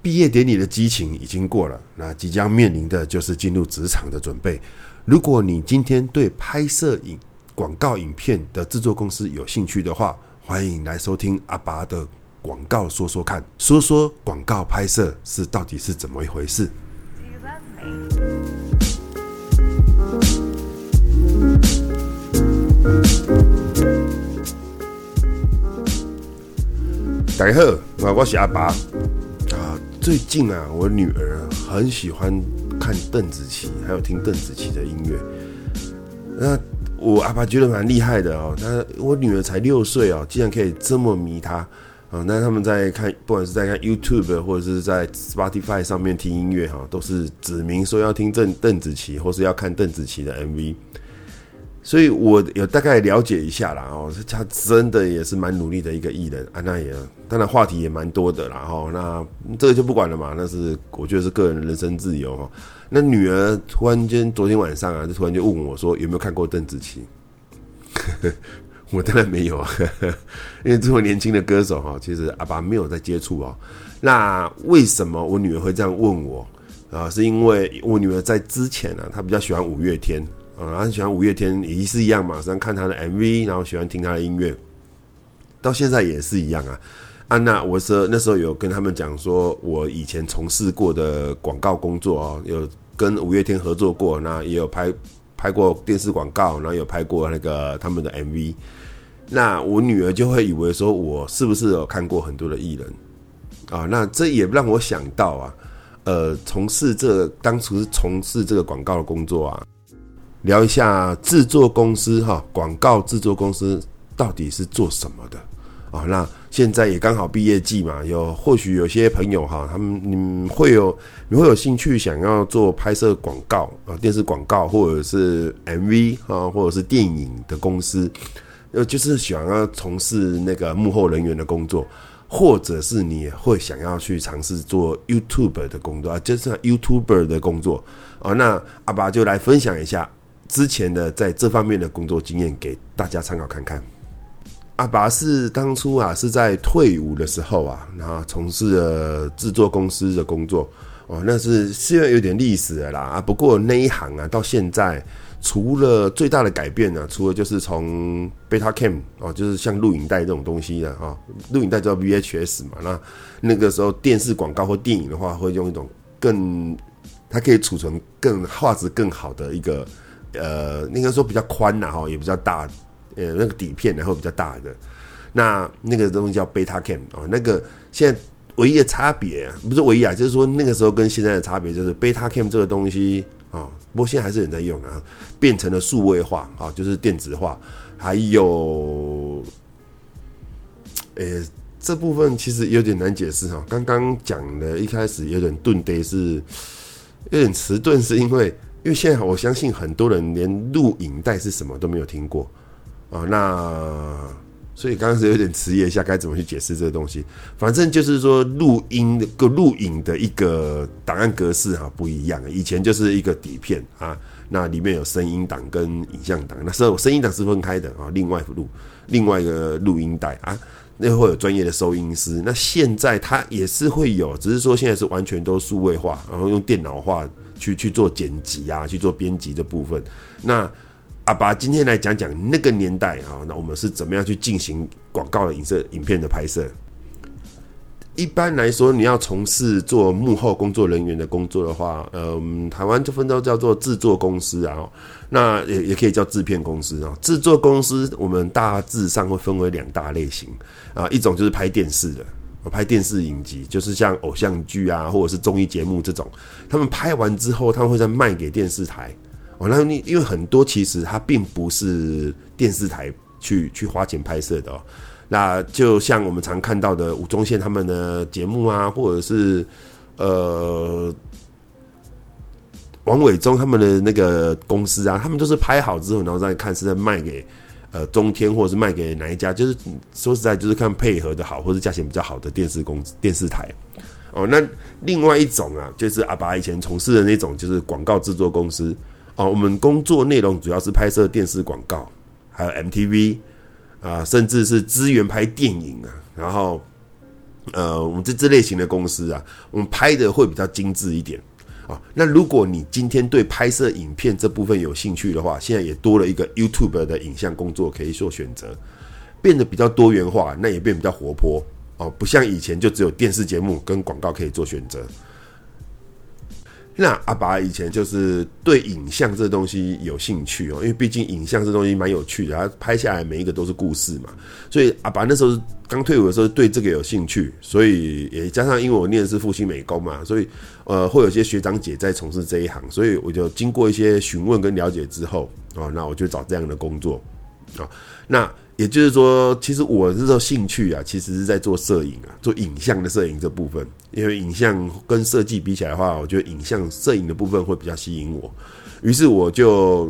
毕业典礼的激情已经过了，那即将面临的就是进入职场的准备。如果你今天对拍摄影广告影片的制作公司有兴趣的话，欢迎来收听阿爸的广告说说看，说说广告拍摄是到底是怎么一回事。大家好，我我是阿爸。最近啊，我女儿很喜欢看邓紫棋，还有听邓紫棋的音乐。那我阿爸觉得蛮厉害的哦。那我女儿才六岁哦，竟然可以这么迷她啊。那他们在看，不管是在看 YouTube 或者是在 Spotify 上面听音乐哈，都是指明说要听邓邓紫棋，或是要看邓紫棋的 MV。所以我有大概了解一下啦，哦，他真的也是蛮努力的一个艺人啊，那也当然话题也蛮多的啦，哈，那这个就不管了嘛，那是我觉得是个人人身自由哈。那女儿突然间昨天晚上啊，就突然就问我说有没有看过邓紫棋？我当然没有啊，因为这么年轻的歌手哈，其实阿爸没有在接触哦。那为什么我女儿会这样问我啊？是因为我女儿在之前呢，她比较喜欢五月天。啊，很喜欢五月天，也是一样嘛，喜欢看他的 MV，然后喜欢听他的音乐，到现在也是一样啊。安娜，我说那时候有跟他们讲说，我以前从事过的广告工作哦，有跟五月天合作过，那也有拍拍过电视广告，然后有拍过那个他们的 MV。那我女儿就会以为说我是不是有看过很多的艺人啊？那这也让我想到啊，呃，从事这，当初是从事这个广告的工作啊。聊一下制作公司哈，广告制作公司到底是做什么的啊？那现在也刚好毕业季嘛，有或许有些朋友哈，他们你会有你会有兴趣想要做拍摄广告啊，电视广告或者是 MV 啊，或者是电影的公司，呃，就是想要从事那个幕后人员的工作，或者是你会想要去尝试做 YouTube 的工作啊，就是 YouTuber 的工作啊。那阿爸就来分享一下。之前的在这方面的工作经验给大家参考看看。阿拔是当初啊是在退伍的时候啊，然后从事了制作公司的工作哦，那是虽然有点历史了啦啊，不过那一行啊到现在除了最大的改变呢、啊，除了就是从 Betacam 哦，就是像录影带这种东西的啊，录影带叫 VHS 嘛，那那个时候电视广告或电影的话会用一种更它可以储存更画质更好的一个。呃，应该说比较宽呐，哈，也比较大，呃，那个底片然后比较大的，那那个东西叫 Betacam 哦，那个现在唯一的差别不是唯一啊，就是说那个时候跟现在的差别就是 Betacam 这个东西啊，不过现在还是有人在用啊，变成了数位化啊，就是电子化，还有，呃，这部分其实有点难解释哈，刚刚讲的一开始有点顿呆，是有点迟钝，是因为。因为现在我相信很多人连录影带是什么都没有听过啊，那所以刚开始有点迟疑一下该怎么去解释这个东西。反正就是说录音的个录影的一个档案格式哈不一样，以前就是一个底片啊，那里面有声音档跟影像档，那时候声音档是分开的啊，另外录另外一个录音带啊，那会有专业的收音师。那现在它也是会有，只是说现在是完全都数位化，然后用电脑化。去去做剪辑啊，去做编辑的部分。那阿爸今天来讲讲那个年代啊，那我们是怎么样去进行广告的影视影片的拍摄？一般来说，你要从事做幕后工作人员的工作的话，嗯，台湾就分都叫做制作公司啊，那也也可以叫制片公司啊。制作公司我们大致上会分为两大类型啊，一种就是拍电视的。我拍电视影集，就是像偶像剧啊，或者是综艺节目这种，他们拍完之后，他们会再卖给电视台。哦，那你因为很多其实它并不是电视台去去花钱拍摄的哦。那就像我们常看到的吴宗宪他们的节目啊，或者是呃王伟忠他们的那个公司啊，他们都是拍好之后，然后再看是在卖给。呃，中天或者是卖给哪一家，就是说实在，就是看配合的好，或者价钱比较好的电视公司、电视台。哦，那另外一种啊，就是阿爸以前从事的那种，就是广告制作公司。哦，我们工作内容主要是拍摄电视广告，还有 MTV 啊，甚至是资源拍电影啊。然后呃，我们这这类型的公司啊，我们拍的会比较精致一点啊。那如果你今天对拍摄影片这部分有兴趣的话，现在也多了一个 YouTube 的影像工作可以做选择，变得比较多元化，那也变比较活泼哦，不像以前就只有电视节目跟广告可以做选择。那阿爸以前就是对影像这东西有兴趣哦，因为毕竟影像这东西蛮有趣的，他拍下来每一个都是故事嘛。所以阿爸那时候刚退伍的时候对这个有兴趣，所以也加上因为我念的是复兴美工嘛，所以呃会有些学长姐在从事这一行，所以我就经过一些询问跟了解之后哦，那我就找这样的工作啊，那。也就是说，其实我这时候兴趣啊，其实是在做摄影啊，做影像的摄影这部分。因为影像跟设计比起来的话，我觉得影像摄影的部分会比较吸引我。于是我就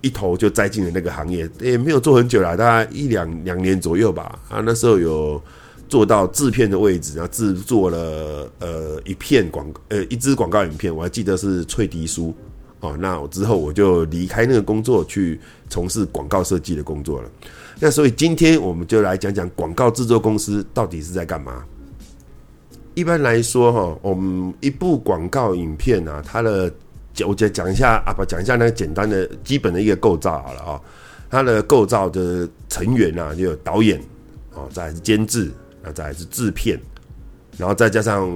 一头就栽进了那个行业，也没有做很久啦，大概一两两年左右吧。啊，那时候有做到制片的位置，然后制作了呃一片广呃一支广告影片，我还记得是翠迪酥哦。那我之后我就离开那个工作，去从事广告设计的工作了。那所以今天我们就来讲讲广告制作公司到底是在干嘛。一般来说，哈，我们一部广告影片啊，它的我讲讲一下啊，不讲一下那个简单的基本的一个构造好了啊。它的构造的成员啊，就有导演哦，再监制，那再是制片，然后再加上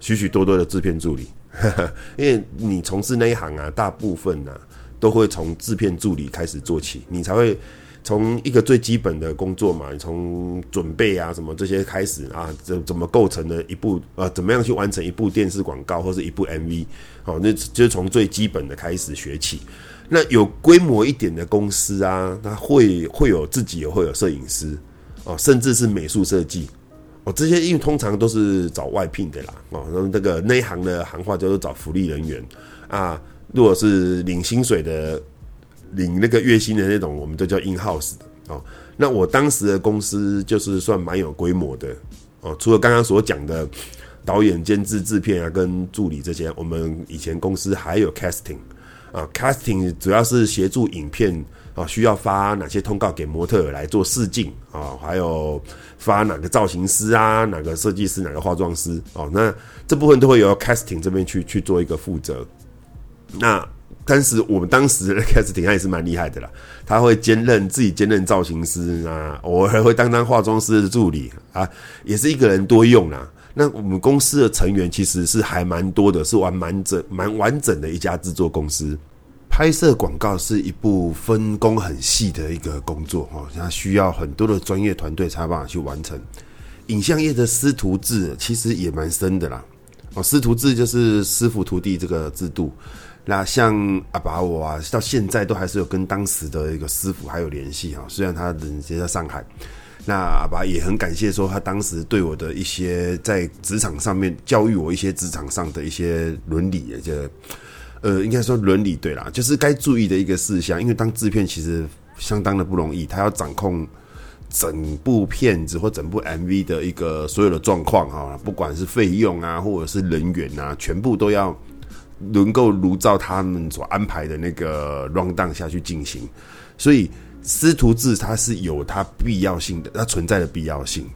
许许多多的制片助理。因为你从事那一行啊，大部分呢、啊、都会从制片助理开始做起，你才会。从一个最基本的工作嘛，从准备啊什么这些开始啊，怎怎么构成的一部呃，怎么样去完成一部电视广告或是一部 MV，好，那就是从最基本的开始学起。那有规模一点的公司啊，它会会有自己也会有摄影师哦，甚至是美术设计哦，这些因为通常都是找外聘的啦哦，那么这个内行的行话叫做找福利人员啊，如果是领薪水的。领那个月薪的那种，我们都叫 in house 的哦。那我当时的公司就是算蛮有规模的哦。除了刚刚所讲的导演、监制、制片啊，跟助理这些，我们以前公司还有 casting 啊，casting 主要是协助影片啊，需要发哪些通告给模特来做试镜啊，还有发哪个造型师啊，哪个设计师，哪个化妆师哦。那这部分都会由 casting 这边去去做一个负责。那但是我们当时的 casting 他也是蛮厉害的啦，他会兼任自己兼任造型师啊，偶尔会当当化妆师的助理啊，也是一个人多用啦。那我们公司的成员其实是还蛮多的，是完蛮整蛮完整的一家制作公司。拍摄广告是一部分工很细的一个工作哈，它需要很多的专业团队才有办法去完成。影像业的师徒制其实也蛮深的啦，哦，师徒制就是师傅徒弟这个制度。那像阿爸我啊，到现在都还是有跟当时的一个师傅还有联系啊。虽然他人现在上海，那阿爸也很感谢说他当时对我的一些在职场上面教育我一些职场上的一些伦理，就呃应该说伦理对啦，就是该注意的一个事项。因为当制片其实相当的不容易，他要掌控整部片子或整部 MV 的一个所有的状况啊，不管是费用啊，或者是人员啊，全部都要。能够如照他们所安排的那个 rundown 下去进行，所以师徒制它是有它必要性的，它存在的必要性。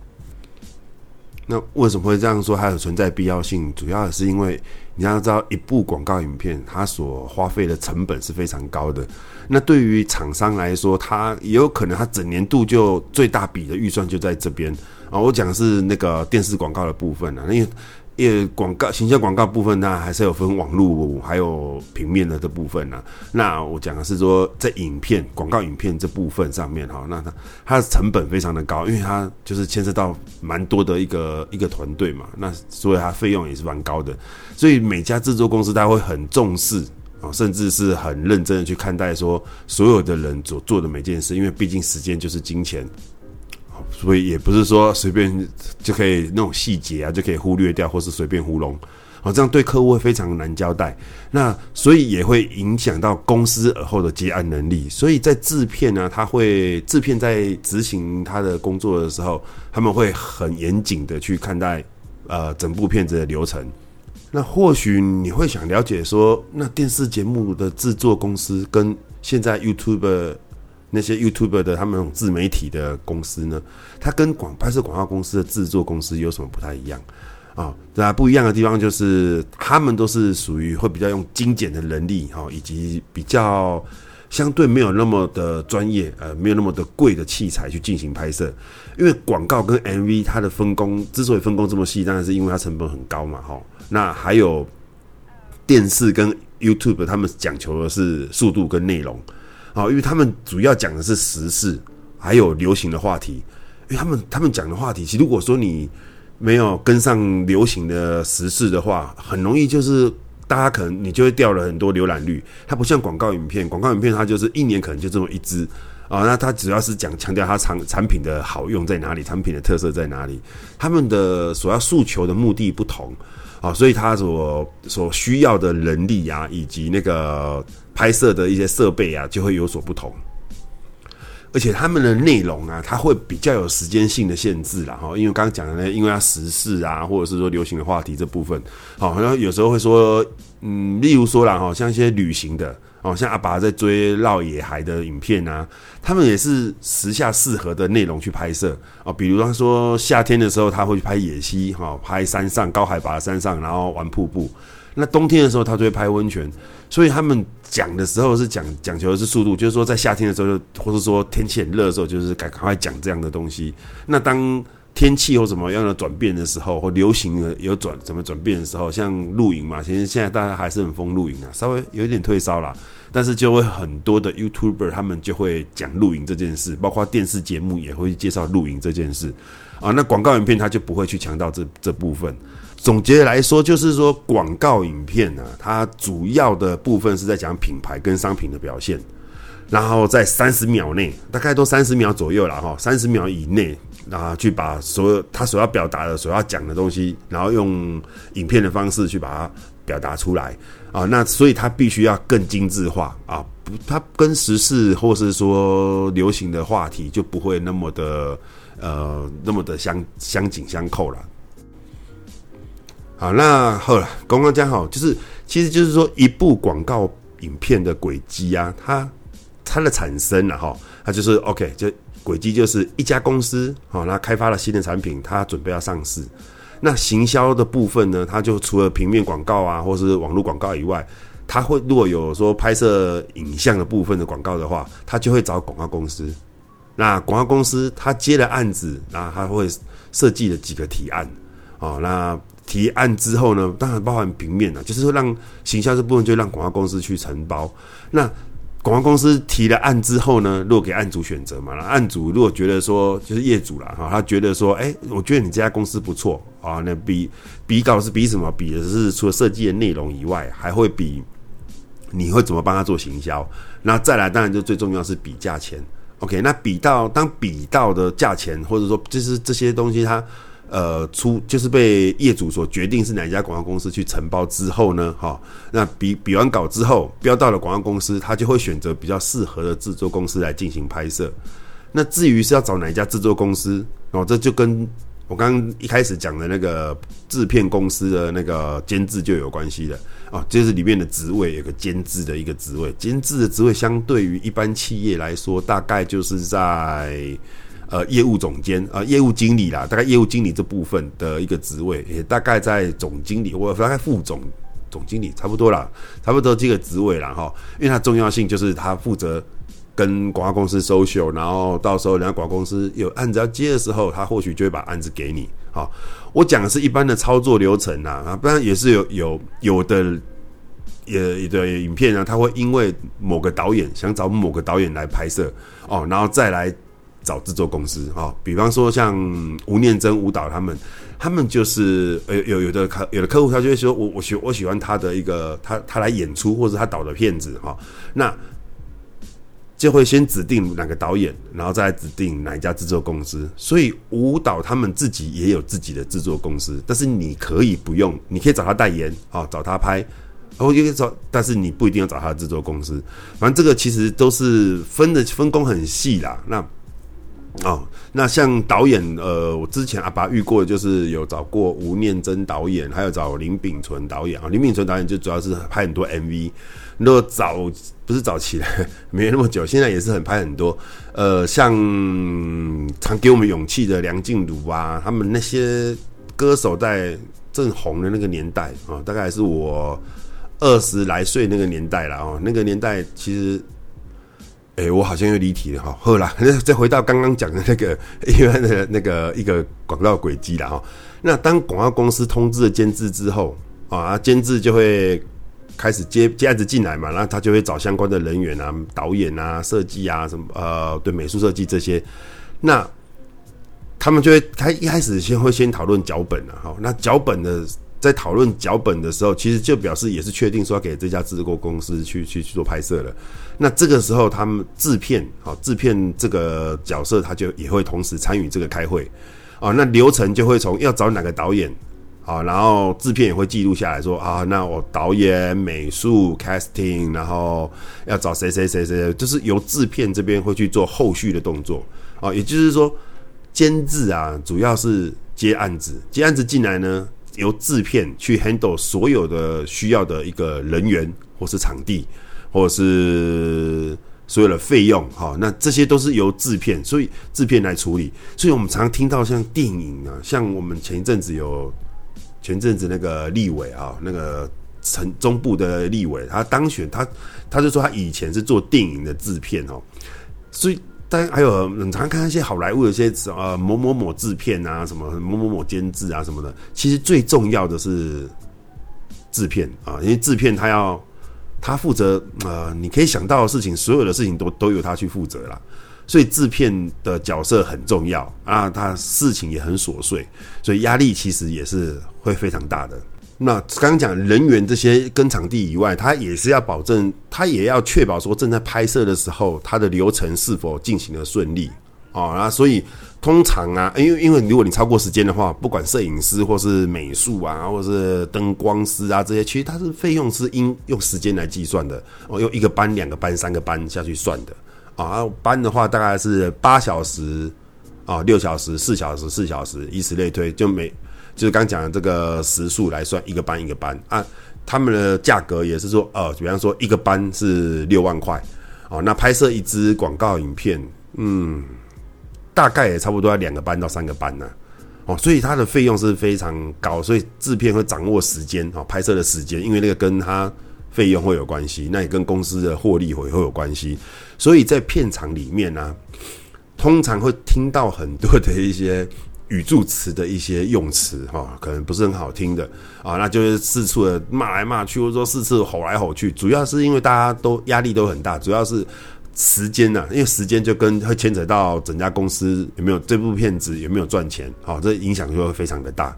那为什么会这样说？它有存在必要性，主要是因为你要知道，一部广告影片它所花费的成本是非常高的。那对于厂商来说，它也有可能它整年度就最大笔的预算就在这边啊。我讲的是那个电视广告的部分啊，因为。因为广告、形象广告部分呢，还是有分网络还有平面的这部分呢。那我讲的是说，在影片、广告影片这部分上面哈，那它它的成本非常的高，因为它就是牵涉到蛮多的一个一个团队嘛。那所以它费用也是蛮高的。所以每家制作公司它会很重视啊，甚至是很认真的去看待说所有的人所做的每件事，因为毕竟时间就是金钱。所以也不是说随便就可以那种细节啊，就可以忽略掉，或是随便糊弄，好，这样对客户会非常难交代。那所以也会影响到公司而后的接案能力。所以在制片呢，他会制片在执行他的工作的时候，他们会很严谨的去看待呃整部片子的流程。那或许你会想了解说，那电视节目的制作公司跟现在 YouTube 那些 YouTube 的他们那种自媒体的公司呢，它跟广拍摄广告公司的制作公司有什么不太一样啊？对啊，不一样的地方就是他们都是属于会比较用精简的人力哈，以及比较相对没有那么的专业，呃，没有那么的贵的器材去进行拍摄。因为广告跟 MV 它的分工之所以分工这么细，当然是因为它成本很高嘛，哈。那还有电视跟 YouTube，他们讲求的是速度跟内容。好，因为他们主要讲的是时事，还有流行的话题。因为他们他们讲的话题，其实如果说你没有跟上流行的时事的话，很容易就是大家可能你就会掉了很多浏览率。它不像广告影片，广告影片它就是一年可能就这么一支啊。那它主要是讲强调它产产品的好用在哪里，产品的特色在哪里。他们的所要诉求的目的不同啊，所以他所所需要的能力啊，以及那个。拍摄的一些设备啊，就会有所不同，而且他们的内容啊，它会比较有时间性的限制啦哈。因为刚刚讲的呢，因为它时事啊，或者是说流行的话题这部分，好，然后有时候会说，嗯，例如说啦哈，像一些旅行的，哦，像阿拔在追绕野海的影片啊，他们也是时下适合的内容去拍摄啊。比如他说夏天的时候，他会去拍野溪哈，拍山上高海拔的山上，然后玩瀑布。那冬天的时候，他就会拍温泉，所以他们讲的时候是讲讲求的是速度，就是说在夏天的时候，或者说天气很热的时候，就是赶快讲这样的东西。那当天气有什么样的转变的时候，或流行的有转怎么转变的时候，像露营嘛，其实现在大家还是很疯露营啊，稍微有一点退烧啦，但是就会很多的 YouTuber 他们就会讲露营这件事，包括电视节目也会介绍露营这件事啊。那广告影片他就不会去强调这这部分。总结来说，就是说广告影片呢，它主要的部分是在讲品牌跟商品的表现，然后在三十秒内，大概都三十秒左右了哈，三十秒以内，啊去把所有他所要表达的、所要讲的东西，然后用影片的方式去把它表达出来啊。那所以它必须要更精致化啊，不，它跟时事或是说流行的话题就不会那么的呃那么的相相紧相扣了。好，那好了，刚刚讲好，就是其实就是说，一部广告影片的轨迹啊，它它的产生了哈，它就是 OK，就轨迹就是一家公司好，那开发了新的产品，它准备要上市。那行销的部分呢，它就除了平面广告啊，或是网络广告以外，它会如果有说拍摄影像的部分的广告的话，它就会找广告公司。那广告公司它接了案子，那它会设计了几个提案，哦，那。提案之后呢，当然包含平面了，就是说让行销这部分就让广告公司去承包。那广告公司提了案之后呢，如果给案主选择嘛，案主如果觉得说就是业主啦，哈，他觉得说，哎、我觉得你这家公司不错啊，那比比稿是比什么？比的是除了设计的内容以外，还会比你会怎么帮他做行销。那再来，当然就最重要是比价钱。OK，那比到当比到的价钱，或者说就是这些东西它。呃，出就是被业主所决定是哪一家广告公司去承包之后呢，哈，那比比完稿之后，标到了广告公司，他就会选择比较适合的制作公司来进行拍摄。那至于是要找哪一家制作公司，哦，这就跟我刚刚一开始讲的那个制片公司的那个监制就有关系了，哦，就是里面的职位有个监制的一个职位，监制的职位相对于一般企业来说，大概就是在。呃，业务总监、呃，业务经理啦，大概业务经理这部分的一个职位，也大概在总经理或者大概副总总经理差不多啦，差不多这个职位啦哈。因为它重要性就是他负责跟广告公司 social，然后到时候人家广告公司有案子要接的时候，他或许就会把案子给你。好，我讲的是一般的操作流程啊，啊，不然也是有有有的也的影片啊，他会因为某个导演想找某个导演来拍摄哦，然后再来。找制作公司哈，比方说像吴念真舞蹈他们，他们就是有有有的客有的客户，他就会说我我喜我喜欢他的一个他他来演出或者他导的片子哈，那就会先指定哪个导演，然后再指定哪一家制作公司。所以舞蹈他们自己也有自己的制作公司，但是你可以不用，你可以找他代言啊，找他拍，然后可以找，但是你不一定要找他的制作公司。反正这个其实都是分的分工很细啦。那哦，那像导演，呃，我之前阿爸遇过，就是有找过吴念真导演，还有找林秉存导演啊。林秉存导演就主要是拍很多 MV，那早不是早期的，没那么久，现在也是很拍很多。呃，像常给我们勇气的梁静茹啊，他们那些歌手在正红的那个年代啊、哦，大概是我二十来岁那个年代了哦，那个年代其实。哎、欸，我好像又离题了哈。后来 再回到刚刚讲的那个一般的那个一个广告轨迹了哈。那当广告公司通知了监制之后啊，监制就会开始接接案子进来嘛，然后他就会找相关的人员啊，导演啊、设计啊什么呃，对美术设计这些。那他们就会他一开始先会先讨论脚本了哈。那脚本的在讨论脚本的时候，其实就表示也是确定说要给这家制作公司去去去做拍摄了。那这个时候，他们制片，好制片这个角色，他就也会同时参与这个开会，啊，那流程就会从要找哪个导演，啊，然后制片也会记录下来说，啊，那我导演、美术、casting，然后要找谁谁谁谁，就是由制片这边会去做后续的动作，啊，也就是说，监制啊，主要是接案子，接案子进来呢，由制片去 handle 所有的需要的一个人员或是场地。或者是所有的费用，哈，那这些都是由制片，所以制片来处理。所以我们常常听到像电影啊，像我们前一阵子有前阵子那个立委啊，那个城中部的立委，他当选，他他就说他以前是做电影的制片哦。所以当然还有你常看一些好莱坞的一些呃某某某制片啊，什么某某某监制啊什么的。其实最重要的是制片啊，因为制片他要。他负责呃，你可以想到的事情，所有的事情都都由他去负责啦。所以制片的角色很重要啊，他事情也很琐碎，所以压力其实也是会非常大的。那刚刚讲人员这些跟场地以外，他也是要保证，他也要确保说正在拍摄的时候，他的流程是否进行得顺利啊哦。那所以。通常啊，因为因为如果你超过时间的话，不管摄影师或是美术啊，或是灯光师啊这些，其实它是费用是应用时间来计算的哦，用一个班、两个班、三个班下去算的啊。班的话大概是八小时啊，六小时、四小时、四小时，以此类推，就每就是刚讲的这个时数来算一个班一个班啊。他们的价格也是说，呃，比方说一个班是六万块哦，那拍摄一支广告影片，嗯。大概也差不多要两个班到三个班呢，哦，所以它的费用是非常高，所以制片会掌握时间哦，拍摄的时间，因为那个跟它费用会有关系，那也跟公司的获利会会有关系，所以在片场里面呢，通常会听到很多的一些语助词的一些用词哈，可能不是很好听的啊，那就是四处的骂来骂去，或者说四处吼来吼去，主要是因为大家都压力都很大，主要是。时间呢、啊？因为时间就跟会牵扯到整家公司有没有这部片子有没有赚钱，好，这影响就会非常的大。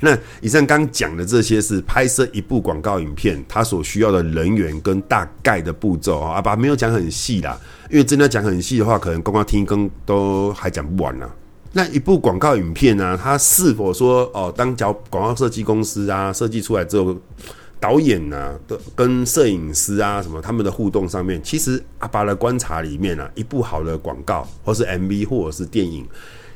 那以上刚讲的这些是拍摄一部广告影片，它所需要的人员跟大概的步骤啊，爸没有讲很细啦，因为真的讲很细的话，可能光光听更都还讲不完呢。那一部广告影片呢、它是否说哦，当角广告设计公司啊设计出来之后。导演呐、啊，的跟摄影师啊，什么他们的互动上面，其实阿爸的观察里面啊，一部好的广告，或是 MV，或者是电影，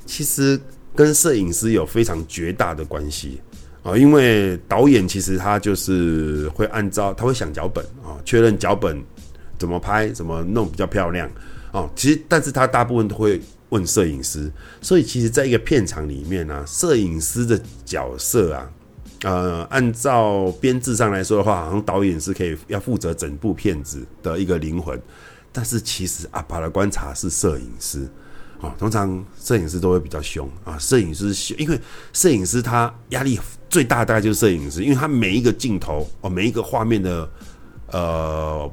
其实跟摄影师有非常绝大的关系啊。因为导演其实他就是会按照他会想脚本啊，确认脚本怎么拍，怎么弄比较漂亮啊。其实，但是他大部分都会问摄影师，所以其实在一个片场里面呢、啊，摄影师的角色啊。呃，按照编制上来说的话，好像导演是可以要负责整部片子的一个灵魂，但是其实阿爸的观察是摄影师，哦，通常摄影师都会比较凶啊，摄影师凶因为摄影师他压力最大，大概就是摄影师，因为他每一个镜头哦，每一个画面的呃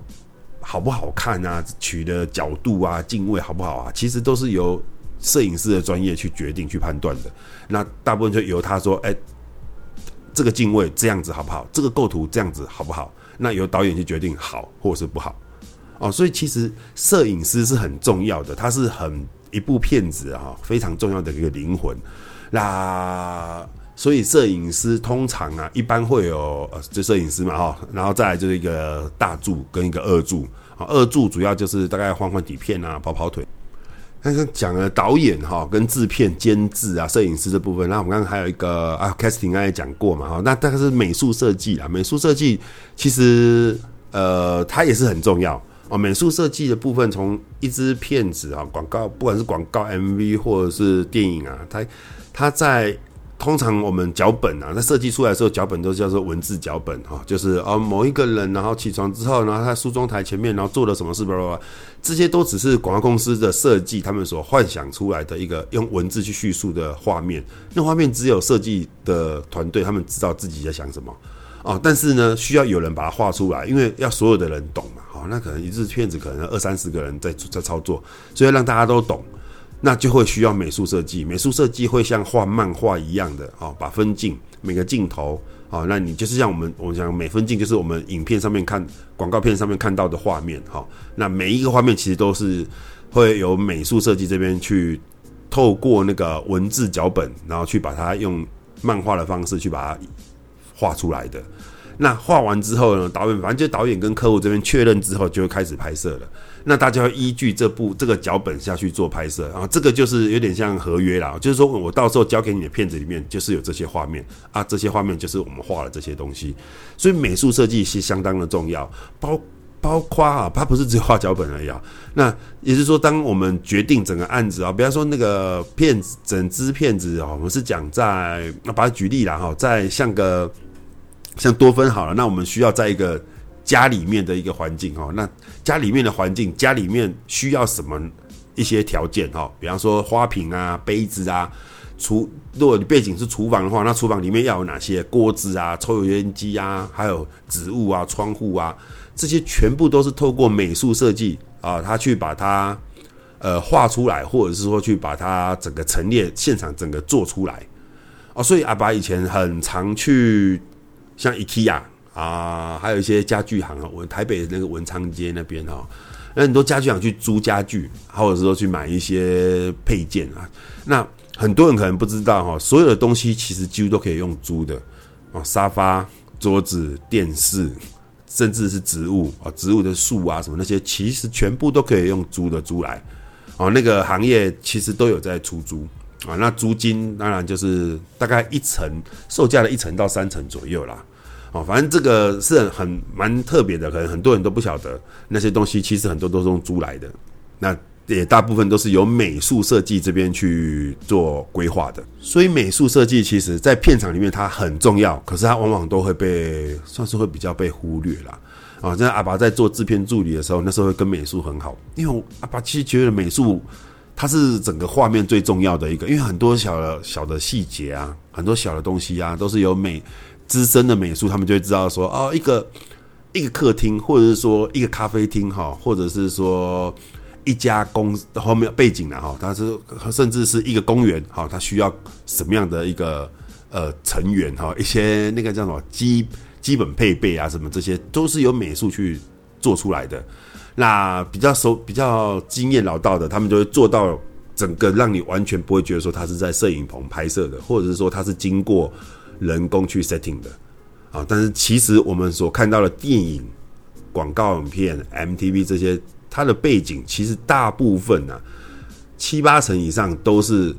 好不好看啊，取的角度啊，镜位好不好啊，其实都是由摄影师的专业去决定去判断的，那大部分就由他说，哎。这个镜位这样子好不好？这个构图这样子好不好？那由导演去决定好或是不好哦。所以其实摄影师是很重要的，他是很一部片子啊非常重要的一个灵魂。那所以摄影师通常啊一般会有呃就摄影师嘛哈，然后再来就是一个大柱跟一个二柱啊，二柱主要就是大概换换底片啊，跑跑腿。刚刚讲了导演哈，跟制片、监制啊、摄影师这部分。那我们刚刚还有一个啊，casting 刚才讲过嘛哈。那大概是美术设计啊，美术设计其实呃，它也是很重要哦。美术设计的部分，从一支片子啊，广告，不管是广告 MV 或者是电影啊，它它在。通常我们脚本啊，在设计出来的时候，脚本都叫做文字脚本哈，就是哦某一个人，然后起床之后，然后他梳妆台前面，然后做了什么事，巴拉巴拉，这些都只是广告公司的设计，他们所幻想出来的一个用文字去叙述的画面。那画面只有设计的团队他们知道自己在想什么哦，但是呢，需要有人把它画出来，因为要所有的人懂嘛，好，那可能一支片子可能二三十个人在在操作，所以让大家都懂。那就会需要美术设计，美术设计会像画漫画一样的哦，把分镜每个镜头哦，那你就是像我们我们讲每分镜就是我们影片上面看广告片上面看到的画面哈，那每一个画面其实都是会由美术设计这边去透过那个文字脚本，然后去把它用漫画的方式去把它画出来的。那画完之后呢，导演反正就导演跟客户这边确认之后，就会开始拍摄了。那大家要依据这部这个脚本下去做拍摄，然后这个就是有点像合约啦，就是说我到时候交给你的片子里面就是有这些画面啊，这些画面就是我们画了这些东西，所以美术设计是相当的重要，包包括啊，它不是只有画脚本而已啊。那也就是说，当我们决定整个案子啊，比方说那个片子整支片子啊，我们是讲在那把它举例了哈，在像个像多芬好了，那我们需要在一个。家里面的一个环境哦，那家里面的环境，家里面需要什么一些条件哈？比方说花瓶啊、杯子啊，厨如果你背景是厨房的话，那厨房里面要有哪些锅子啊、抽油烟机啊，还有植物啊、窗户啊，这些全部都是透过美术设计啊，他去把它呃画出来，或者是说去把它整个陈列现场整个做出来哦。所以阿拔以前很常去像 IKEA。啊，还有一些家具行啊，我台北那个文昌街那边哈，那很多家具行去租家具，或者是说去买一些配件啊。那很多人可能不知道哈，所有的东西其实几乎都可以用租的啊，沙发、桌子、电视，甚至是植物啊，植物的树啊什么那些，其实全部都可以用租的租来哦。那个行业其实都有在出租啊，那租金当然就是大概一层售价的一层到三层左右啦。哦，反正这个是很蛮特别的，可能很多人都不晓得那些东西，其实很多都是用租来的。那也大部分都是由美术设计这边去做规划的。所以美术设计其实在片场里面它很重要，可是它往往都会被算是会比较被忽略啦。啊，在阿爸在做制片助理的时候，那时候会跟美术很好，因为我阿爸其实觉得美术它是整个画面最重要的一个，因为很多小的小的细节啊，很多小的东西啊，都是由美。资深的美术，他们就会知道说，哦，一个一个客厅，或者是说一个咖啡厅，哈，或者是说一家公后面背景的哈，它是甚至是一个公园，哈，它需要什么样的一个呃成员哈，一些那个叫什么基基本配备啊，什么这些都是由美术去做出来的。那比较熟、比较经验老道的，他们就会做到整个让你完全不会觉得说他是在摄影棚拍摄的，或者是说他是经过。人工去 setting 的啊，但是其实我们所看到的电影、广告影片、MTV 这些，它的背景其实大部分呢、啊，七八成以上都是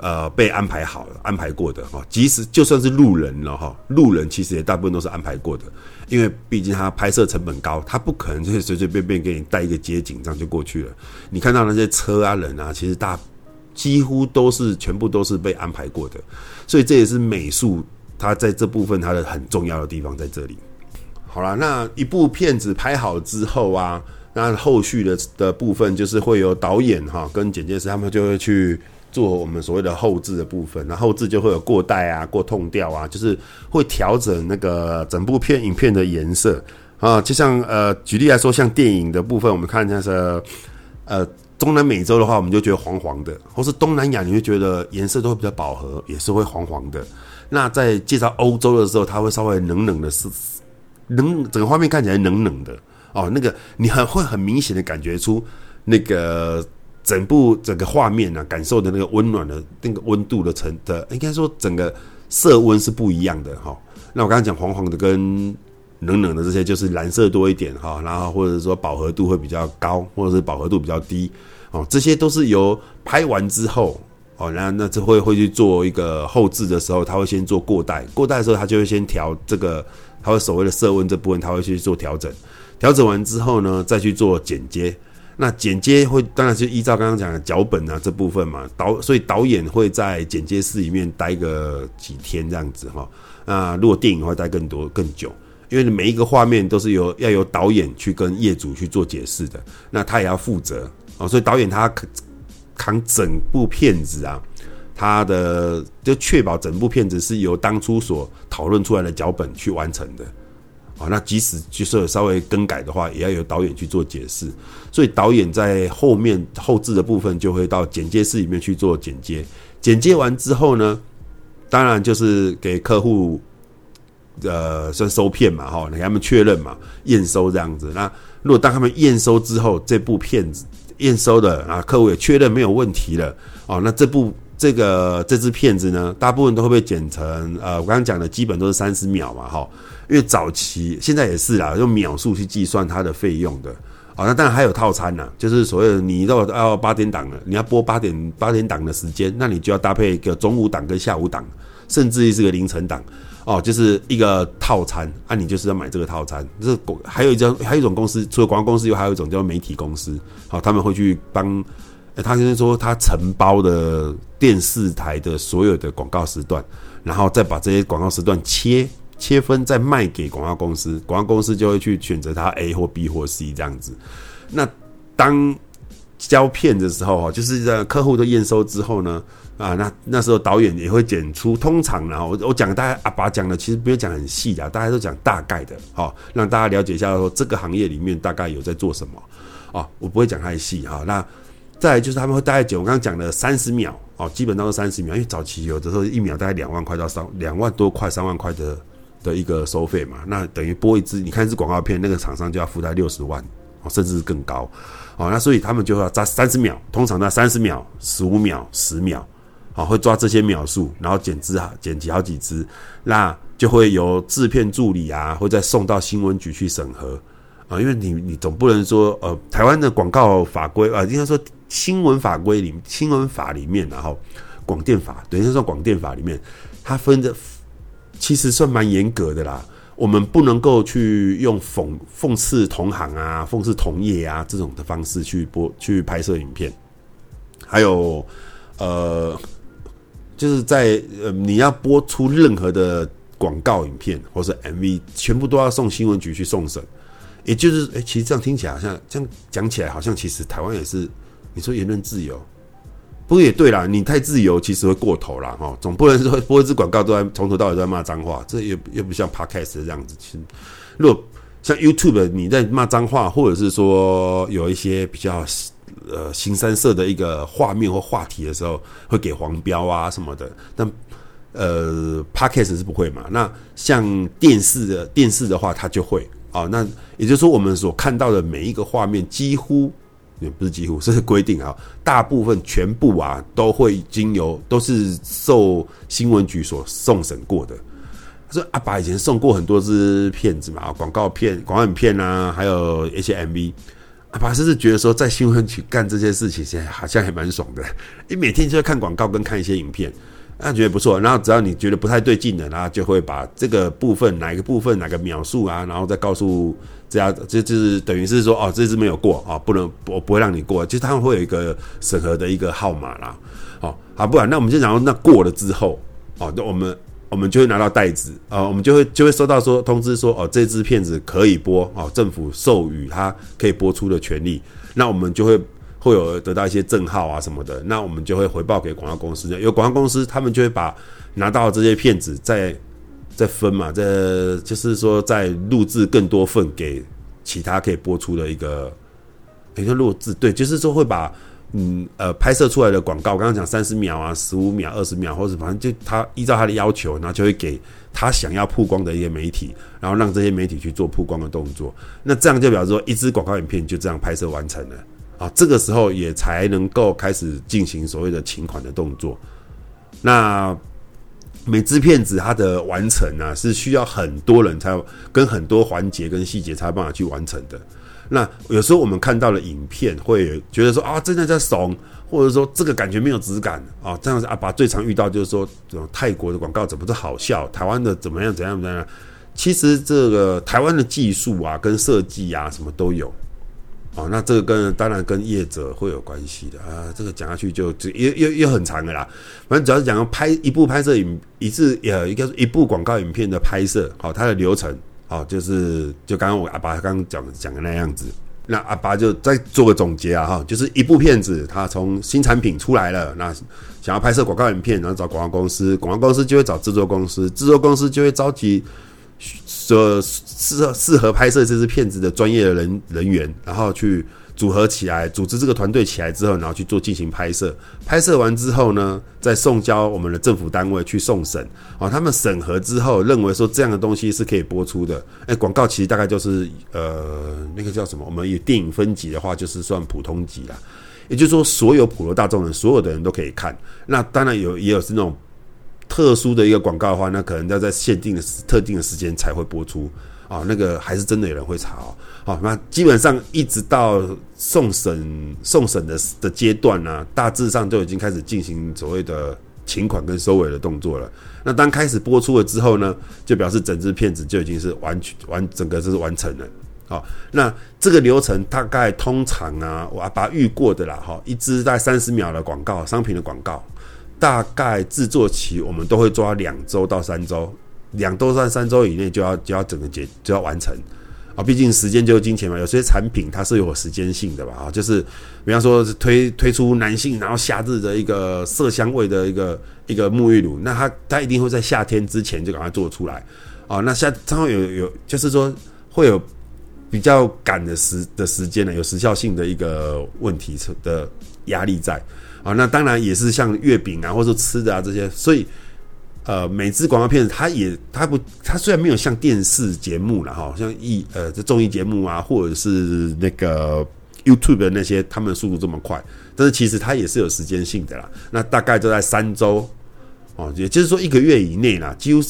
呃被安排好了、安排过的哈。即使就算是路人了哈，路人其实也大部分都是安排过的，因为毕竟它拍摄成本高，它不可能就随随便便给你带一个街景这样就过去了。你看到那些车啊、人啊，其实大几乎都是全部都是被安排过的，所以这也是美术。它在这部分，它的很重要的地方在这里。好了，那一部片子拍好之后啊，那后续的的部分就是会有导演哈跟剪接师他们就会去做我们所谓的后置的部分。那后置就会有过带啊、过痛调啊，就是会调整那个整部片影片的颜色啊。就像呃，举例来说，像电影的部分，我们看像是呃中南美洲的话，我们就觉得黄黄的；或是东南亚，你会觉得颜色都会比较饱和，也是会黄黄的。那在介绍欧洲的时候，它会稍微冷冷的，是冷，整个画面看起来冷冷的哦。那个你很会很明显的感觉出那个整部整个画面啊，感受的那个温暖的那个温度的层的，应该说整个色温是不一样的哈。那我刚刚讲黄黄的跟冷冷的这些，就是蓝色多一点哈，然后或者说饱和度会比较高，或者是饱和度比较低哦，这些都是由拍完之后，哦，那那这会会去做一个后置的时候，他会先做过带，过带的时候他就会先调这个，他会所谓的色温这部分他会去做调整，调整完之后呢，再去做剪接。那剪接会当然是依照刚刚讲的脚本啊这部分嘛，导所以导演会在剪接室里面待个几天这样子哈。那如果电影会待更多更久，因为每一个画面都是由要由导演去跟业主去做解释的，那他也要负责哦。所以导演他扛整部片子啊，他的就确保整部片子是由当初所讨论出来的脚本去完成的。啊，那即使就是稍微更改的话，也要由导演去做解释。所以导演在后面后置的部分就会到剪接室里面去做剪接。剪接完之后呢，当然就是给客户呃算收片嘛，哈，给他们确认嘛，验收这样子。那如果当他们验收之后，这部片子验收的啊，客户也确认没有问题了，哦，那这部这个这支片子呢，大部分都会被剪成呃，我刚刚讲的基本都是三十秒嘛，哈。因为早期现在也是啦，用秒数去计算它的费用的，啊，那当然还有套餐呐，就是所谓的你到要八点档了，你要播八点八点档的时间，那你就要搭配一个中午档跟下午档，甚至于是个凌晨档，哦，就是一个套餐，啊，你就是要买这个套餐。这还有一家还有一种公司，除了广告公司，又还有一种叫媒体公司，好，他们会去帮，他就是说他承包的电视台的所有的广告时段，然后再把这些广告时段切。切分再卖给广告公司，广告公司就会去选择它 A 或 B 或 C 这样子。那当胶片的时候，就是在客户的验收之后呢，啊，那那时候导演也会剪出，通常呢，我我讲大家阿爸讲的其实不用讲很细的，大家都讲大概的，好，让大家了解一下说这个行业里面大概有在做什么啊，我不会讲太细哈。那再就是他们会大概剪，我刚刚讲了三十秒哦，基本上都是三十秒，因为早期有的时候一秒大概两万块到三两万多块三万块的。的一个收费嘛，那等于播一支，你看一支广告片，那个厂商就要付他六十万哦，甚至是更高，哦，那所以他们就要抓三十秒，通常在三十秒、十五秒、十秒，好，会抓这些秒数，然后剪枝啊，剪辑好几支，那就会由制片助理啊，会再送到新闻局去审核啊，因为你你总不能说，呃，台湾的广告法规啊，应该说新闻法规里，新闻法里面，然后广电法，等于说广电法里面，它分的。其实算蛮严格的啦，我们不能够去用讽讽刺同行啊、讽刺同业啊这种的方式去播、去拍摄影片。还有，呃，就是在呃你要播出任何的广告影片或是 MV，全部都要送新闻局去送审。也就是，哎、其实这样听起来好像这样讲起来，好像其实台湾也是，你说言论自由。不过也对啦，你太自由，其实会过头啦。哈。总不能说播一支广告都在从头到尾都在骂脏话，这也也不像 Podcast 这样子。其实，如果像 YouTube 你在骂脏话，或者是说有一些比较呃腥膻色的一个画面或话题的时候，会给黄标啊什么的。但呃 Podcast 是不会嘛？那像电视的电视的话，它就会啊。那也就是说，我们所看到的每一个画面，几乎。也不是几乎，是规定啊，大部分全部啊都会经由都是受新闻局所送审过的。他说阿爸以前送过很多支片子嘛，广告片、广告影片啊，还有一些 MV。阿爸甚至觉得说，在新闻局干这些事情，现在好像还蛮爽的，你每天就在看广告跟看一些影片。那觉得不错，然后只要你觉得不太对劲的，然后就会把这个部分哪一个部分哪个描述啊，然后再告诉这样就就是等于是说哦，这支没有过啊，不能我不会让你过，其实他们会有一个审核的一个号码啦，哦，好，不然那我们就讲那过了之后，哦，那我们我们就会拿到袋子啊，我们就会就会收到说通知说哦，这支片子可以播哦，政府授予它可以播出的权利，那我们就会。会有得到一些证号啊什么的，那我们就会回报给广告公司。有广告公司，他们就会把拿到这些片子在再分嘛，这就是说再录制更多份给其他可以播出的一个，比如说录制，对，就是说会把嗯呃拍摄出来的广告，我刚刚讲三十秒啊、十五秒、二十秒，或者反正就他依照他的要求，然后就会给他想要曝光的一些媒体，然后让这些媒体去做曝光的动作。那这样就表示说，一支广告影片就这样拍摄完成了。啊，这个时候也才能够开始进行所谓的请款的动作。那每支片子它的完成呢、啊，是需要很多人才有跟很多环节跟细节才有办法去完成的。那有时候我们看到了影片，会觉得说啊，真的在怂，或者说这个感觉没有质感啊。这样子阿拔最常遇到就是说，这种泰国的广告怎么都好笑，台湾的怎么样怎样怎样。其实这个台湾的技术啊，跟设计啊，什么都有。哦，那这个跟当然跟业者会有关系的啊。这个讲下去就就又又又很长的啦。反正主要是讲拍一部拍摄影一次呃，应该是一部广告影片的拍摄，好，它的流程，好，就是就刚刚我阿爸刚刚讲讲的那样子。那阿爸就再做个总结啊，哈，就是一部片子，它从新产品出来了，那想要拍摄广告影片，然后找广告公司，广告公司就会找制作公司，制作公司就会召集。说适适合拍摄这支片子的专业的人人员，然后去组合起来，组织这个团队起来之后，然后去做进行拍摄。拍摄完之后呢，再送交我们的政府单位去送审。啊，他们审核之后认为说这样的东西是可以播出的。哎，广告其实大概就是呃那个叫什么？我们以电影分级的话，就是算普通级啦。也就是说，所有普罗大众人，所有的人都可以看。那当然有也有是那种。特殊的一个广告的话，那可能要在限定的特定的时间才会播出啊。那个还是真的有人会查哦。好，那基本上一直到送审送审的的阶段呢，大致上就已经开始进行所谓的请款跟收尾的动作了。那当开始播出了之后呢，就表示整支片子就已经是完全完整个就是完成了。好，那这个流程大概通常啊，我把它遇过的啦。哈，一支大概三十秒的广告，商品的广告。大概制作期我们都会抓两周到三周，两周到三周以内就要就要整个结就要完成啊，毕竟时间就是金钱嘛。有些产品它是有时间性的吧啊，就是比方说推推出男性然后夏日的一个色香味的一个一个沐浴乳，那它它一定会在夏天之前就赶快做出来啊。那夏正好有有就是说会有比较赶的时的时间呢，有时效性的一个问题的压力在。啊，那当然也是像月饼啊，或者说吃的啊这些，所以，呃，每支广告片它也它不它虽然没有像电视节目了哈，像艺呃这综艺节目啊，或者是那个 YouTube 的那些，他们速度这么快，但是其实它也是有时间性的啦。那大概都在三周，哦，也就是说一个月以内啦，几乎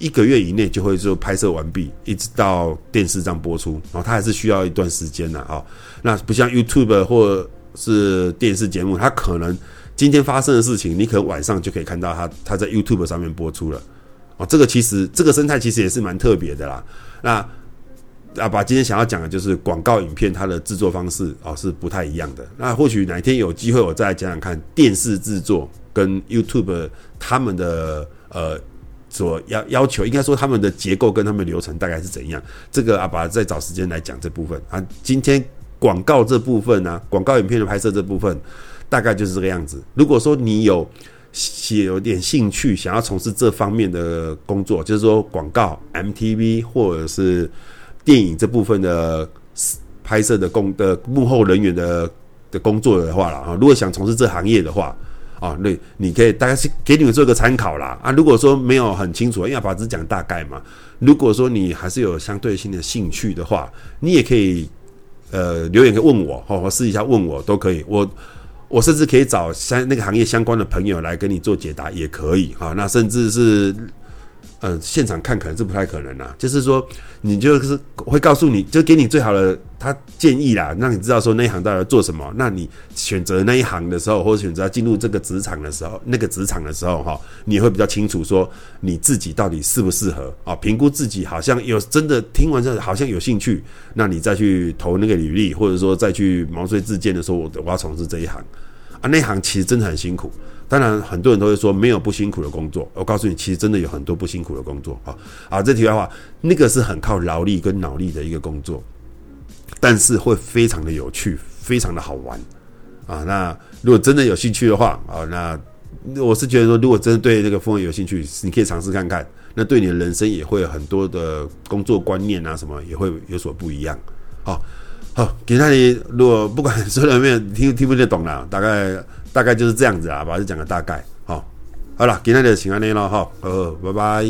一个月以内就会就拍摄完毕，一直到电视上播出，然后它还是需要一段时间的啊。那不像 YouTube 或是电视节目，它可能今天发生的事情，你可能晚上就可以看到它，它在 YouTube 上面播出了。哦，这个其实这个生态其实也是蛮特别的啦。那阿爸今天想要讲的就是广告影片它的制作方式哦是不太一样的。那或许哪天有机会我再讲讲看电视制作跟 YouTube 他们的呃所要要求，应该说他们的结构跟他们流程大概是怎样。这个阿爸再找时间来讲这部分啊，今天。广告这部分呢、广告影片的拍摄这部分，大概就是这个样子。如果说你有写有点兴趣，想要从事这方面的工作，就是说广告、MTV 或者是电影这部分的拍摄的工的幕后人员的的工作的话了啊，如果想从事这行业的话啊，那你可以大概是给你们做一个参考啦啊。如果说没有很清楚，因为阿拔只讲大概嘛。如果说你还是有相对性的兴趣的话，你也可以。呃，留言可以问我，或或私底下问我都可以。我我甚至可以找相那个行业相关的朋友来跟你做解答，也可以哈。那甚至是。嗯，现场看可能是不太可能啦。就是说，你就是会告诉你，就给你最好的他建议啦，让你知道说那一行到底要做什么。那你选择那一行的时候，或者选择进入这个职场的时候，那个职场的时候哈，你会比较清楚说你自己到底适不适合啊？评估自己好像有真的听完之后好像有兴趣，那你再去投那个履历，或者说再去毛遂自荐的说，我我要从事这一行啊，那行其实真的很辛苦。当然，很多人都会说没有不辛苦的工作。我告诉你，其实真的有很多不辛苦的工作啊！啊，这题外话，那个是很靠劳力跟脑力的一个工作，但是会非常的有趣，非常的好玩啊！那如果真的有兴趣的话啊，那我是觉得说，如果真的对这个风有兴趣，你可以尝试看看。那对你的人生也会有很多的工作观念啊，什么也会有所不一样。好，好，给那里，如果不管 说有没有听听不听懂了，大概。大概就是这样子啊，把它讲个大概。好，好了，今天的请安内了哈，呃，拜拜。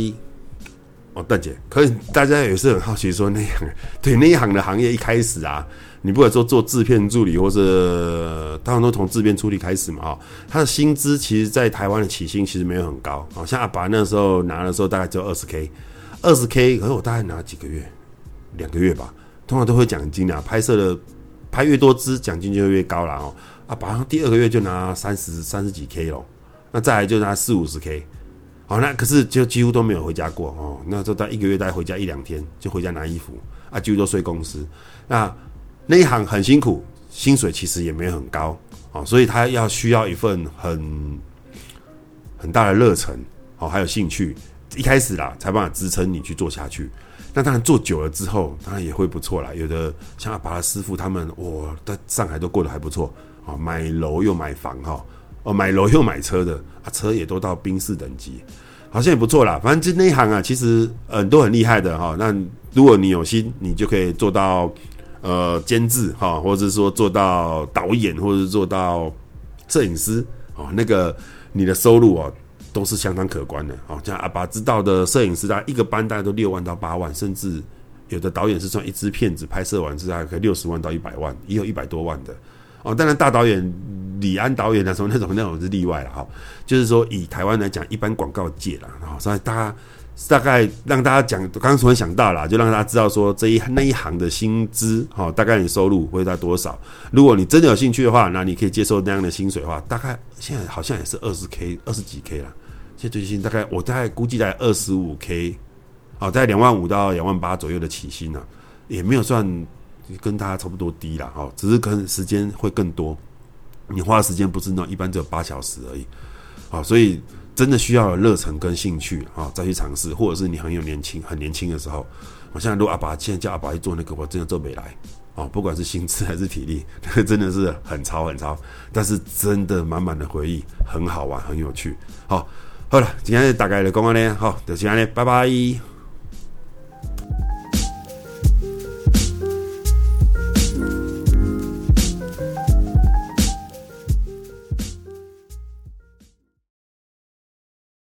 哦，大姐，可以，大家也是很好奇说那行，对那一行的行业一开始啊，你不管说做制片助理，或者当然都从制片助理开始嘛，哈，他的薪资其实，在台湾的起薪其实没有很高，好像阿爸那时候拿的时候大概只有二十 K，二十 K，可是我大概拿几个月，两个月吧。通常都会奖金啊，拍摄的拍越多支，奖金就会越高了哦。啊，马上第二个月就拿三十三十几 K 咯，那再来就拿四五十 K，好，那可是就几乎都没有回家过哦。那就在一个月大概回家一两天，就回家拿衣服啊，几乎都睡公司。那那一行很辛苦，薪水其实也没有很高哦，所以他要需要一份很很大的热忱哦，还有兴趣，一开始啦才办法支撑你去做下去。那当然做久了之后，当然也会不错啦。有的像阿拔师傅他们，哇，在上海都过得还不错啊，买楼又买房哈，哦，买楼又买车的啊，车也都到宾士等级，好像也不错啦。反正就那一行啊，其实嗯都很厉害的哈。那如果你有心，你就可以做到呃监制哈，或者说做到导演，或者做到摄影师哦，那个你的收入哦。都是相当可观的，哦，像阿爸知道的摄影师，大概一个班大概都六万到八万，甚至有的导演是算一支片子拍摄完是大概可以六十万到一百万，也有一百多万的，哦，当然大导演李安导演的时候那种那种是例外了哈，就是说以台湾来讲，一般广告界啦，啊，所以大家大概让大家讲，刚刚突然想到了，就让大家知道说这一那一行的薪资，哈，大概你收入会在多少？如果你真的有兴趣的话，那你可以接受那样的薪水的话，大概现在好像也是二十 K，二十几 K 了。现在最新大概我大概估计在二十五 K，好，在两万五到两万八左右的起薪呢、也没有算跟大家差不多低啦，哈，只是可能时间会更多，你花的时间不是那一般只有八小时而已，好，所以真的需要有热忱跟兴趣啊，再去尝试，或者是你很有年轻很年轻的时候，我现在如果阿爸现在叫阿爸去做那个，我真的做不来，哦，不管是心智还是体力，真的是很超很超，但是真的满满的回忆，很好玩，很有趣，好。好了，今天大概的讲完了，好，就这样嘞，拜拜。